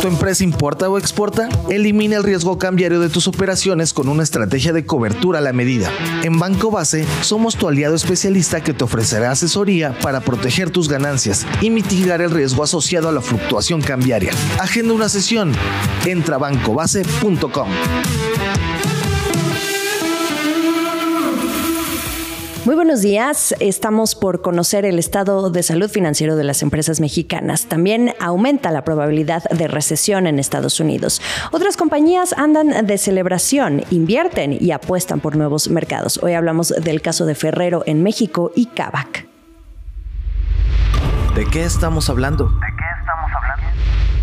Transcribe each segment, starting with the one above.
¿Tu empresa importa o exporta? Elimina el riesgo cambiario de tus operaciones con una estrategia de cobertura a la medida. En Banco Base somos tu aliado especialista que te ofrecerá asesoría para proteger tus ganancias y mitigar el riesgo asociado a la fluctuación cambiaria. Agenda una sesión. Entra a bancobase.com. Muy buenos días. Estamos por conocer el estado de salud financiero de las empresas mexicanas. También aumenta la probabilidad de recesión en Estados Unidos. Otras compañías andan de celebración, invierten y apuestan por nuevos mercados. Hoy hablamos del caso de Ferrero en México y Kavak. ¿De qué estamos hablando?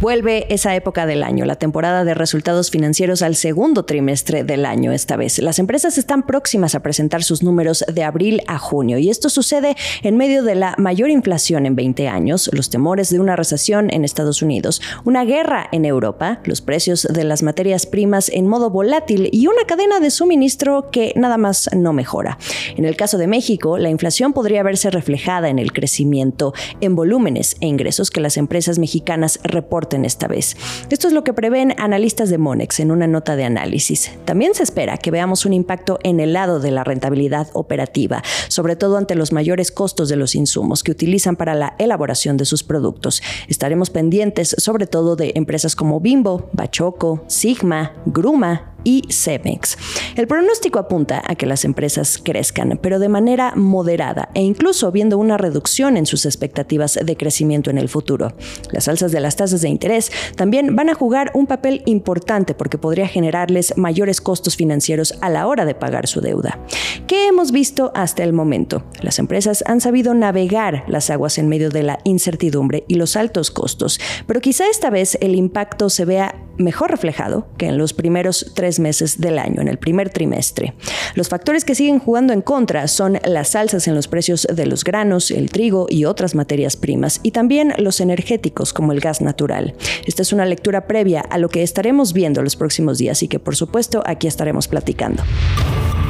Vuelve esa época del año, la temporada de resultados financieros al segundo trimestre del año esta vez. Las empresas están próximas a presentar sus números de abril a junio y esto sucede en medio de la mayor inflación en 20 años, los temores de una recesión en Estados Unidos, una guerra en Europa, los precios de las materias primas en modo volátil y una cadena de suministro que nada más no mejora. En el caso de México, la inflación podría verse reflejada en el crecimiento en volúmenes e ingresos que las empresas mexicanas reportan esta vez. Esto es lo que prevén analistas de Monex en una nota de análisis. También se espera que veamos un impacto en el lado de la rentabilidad operativa, sobre todo ante los mayores costos de los insumos que utilizan para la elaboración de sus productos. Estaremos pendientes sobre todo de empresas como Bimbo, Bachoco, Sigma, Gruma, y Cemex. El pronóstico apunta a que las empresas crezcan, pero de manera moderada e incluso viendo una reducción en sus expectativas de crecimiento en el futuro. Las alzas de las tasas de interés también van a jugar un papel importante porque podría generarles mayores costos financieros a la hora de pagar su deuda. ¿Qué hemos visto hasta el momento? Las empresas han sabido navegar las aguas en medio de la incertidumbre y los altos costos, pero quizá esta vez el impacto se vea mejor reflejado que en los primeros tres meses del año, en el primer trimestre. Los factores que siguen jugando en contra son las alzas en los precios de los granos, el trigo y otras materias primas, y también los energéticos como el gas natural. Esta es una lectura previa a lo que estaremos viendo los próximos días y que por supuesto aquí estaremos platicando.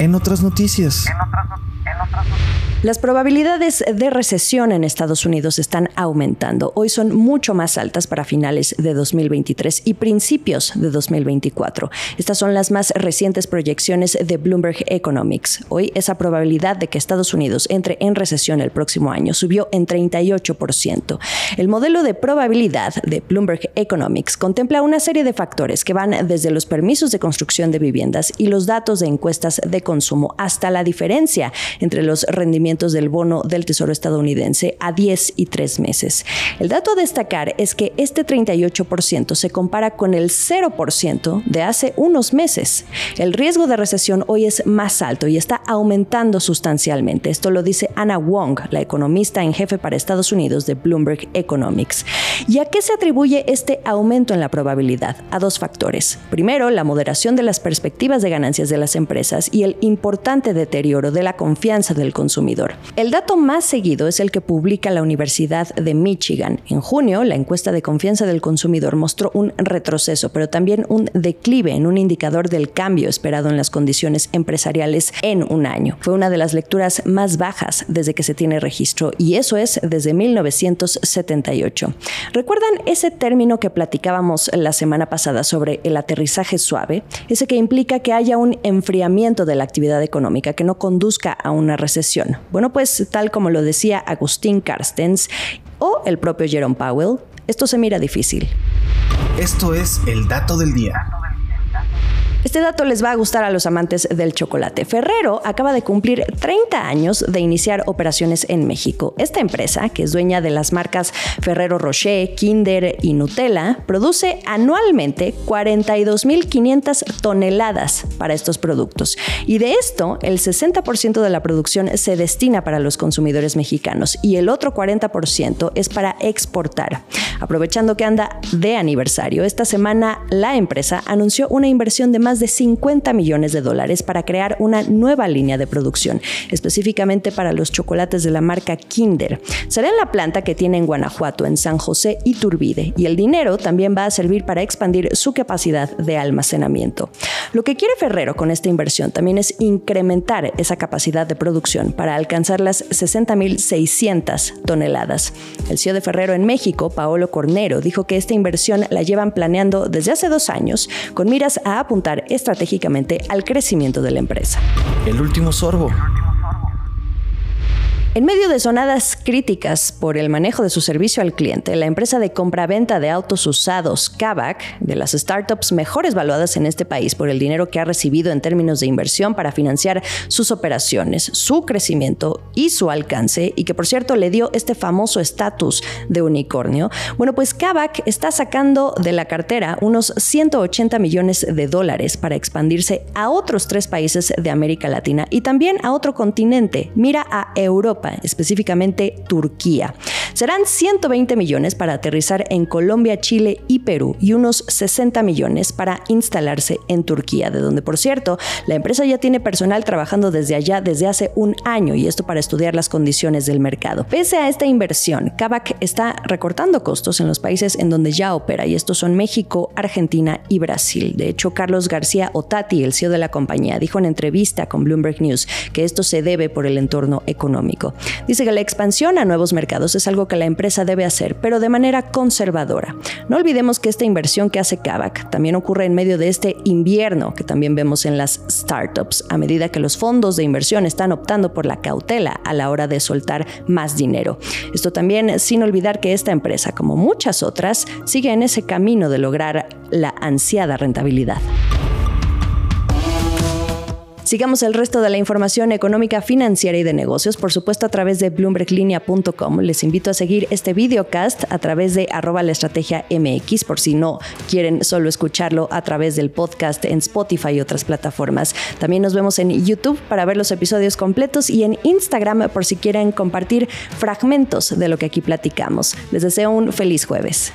En otras noticias. Las probabilidades de recesión en Estados Unidos están aumentando. Hoy son mucho más altas para finales de 2023 y principios de 2024. Estas son las más recientes proyecciones de Bloomberg Economics. Hoy esa probabilidad de que Estados Unidos entre en recesión el próximo año subió en 38%. El modelo de probabilidad de Bloomberg Economics contempla una serie de factores que van desde los permisos de construcción de viviendas y los datos de encuestas de consumo hasta la diferencia entre los rendimientos del bono del Tesoro estadounidense a 10 y 3 meses. El dato a destacar es que este 38% se compara con el 0% de hace unos meses. El riesgo de recesión hoy es más alto y está aumentando sustancialmente. Esto lo dice Anna Wong, la economista en jefe para Estados Unidos de Bloomberg Economics. ¿Y a qué se atribuye este aumento en la probabilidad? A dos factores. Primero, la moderación de las perspectivas de ganancias de las empresas y el importante deterioro de la confianza del consumidor el dato más seguido es el que publica la Universidad de Michigan. En junio, la encuesta de confianza del consumidor mostró un retroceso, pero también un declive en un indicador del cambio esperado en las condiciones empresariales en un año. Fue una de las lecturas más bajas desde que se tiene registro y eso es desde 1978. ¿Recuerdan ese término que platicábamos la semana pasada sobre el aterrizaje suave? Ese que implica que haya un enfriamiento de la actividad económica que no conduzca a una recesión. Bueno, pues tal como lo decía Agustín Carstens o el propio Jerome Powell, esto se mira difícil. Esto es el dato del día. Este dato les va a gustar a los amantes del chocolate. Ferrero acaba de cumplir 30 años de iniciar operaciones en México. Esta empresa, que es dueña de las marcas Ferrero Rocher, Kinder y Nutella, produce anualmente 42.500 toneladas para estos productos. Y de esto, el 60% de la producción se destina para los consumidores mexicanos y el otro 40% es para exportar. Aprovechando que anda de aniversario, esta semana la empresa anunció una inversión de más de 50 millones de dólares para crear una nueva línea de producción, específicamente para los chocolates de la marca Kinder. Será en la planta que tiene en Guanajuato, en San José y Turbide, y el dinero también va a servir para expandir su capacidad de almacenamiento. Lo que quiere Ferrero con esta inversión también es incrementar esa capacidad de producción para alcanzar las 60.600 toneladas. El CEO de Ferrero en México, Paolo Cornero, dijo que esta inversión la llevan planeando desde hace dos años con miras a apuntar estratégicamente al crecimiento de la empresa. El último sorbo. En medio de sonadas críticas por el manejo de su servicio al cliente, la empresa de compraventa de autos usados Kavak, de las startups mejores valuadas en este país por el dinero que ha recibido en términos de inversión para financiar sus operaciones, su crecimiento y su alcance, y que por cierto le dio este famoso estatus de unicornio, bueno, pues Kavak está sacando de la cartera unos 180 millones de dólares para expandirse a otros tres países de América Latina y también a otro continente. Mira a Específicamente Turquía. Serán 120 millones para aterrizar en Colombia, Chile y Perú y unos 60 millones para instalarse en Turquía, de donde, por cierto, la empresa ya tiene personal trabajando desde allá desde hace un año y esto para estudiar las condiciones del mercado. Pese a esta inversión, Kavak está recortando costos en los países en donde ya opera y estos son México, Argentina y Brasil. De hecho, Carlos García Otati, el CEO de la compañía, dijo en entrevista con Bloomberg News que esto se debe por el entorno económico. Dice que la expansión a nuevos mercados es algo que la empresa debe hacer, pero de manera conservadora. No olvidemos que esta inversión que hace Kavak también ocurre en medio de este invierno que también vemos en las startups, a medida que los fondos de inversión están optando por la cautela a la hora de soltar más dinero. Esto también sin olvidar que esta empresa, como muchas otras, sigue en ese camino de lograr la ansiada rentabilidad. Sigamos el resto de la información económica, financiera y de negocios, por supuesto a través de bloomberglinea.com. Les invito a seguir este videocast a través de arroba la estrategia MX, por si no quieren solo escucharlo a través del podcast en Spotify y otras plataformas. También nos vemos en YouTube para ver los episodios completos y en Instagram por si quieren compartir fragmentos de lo que aquí platicamos. Les deseo un feliz jueves.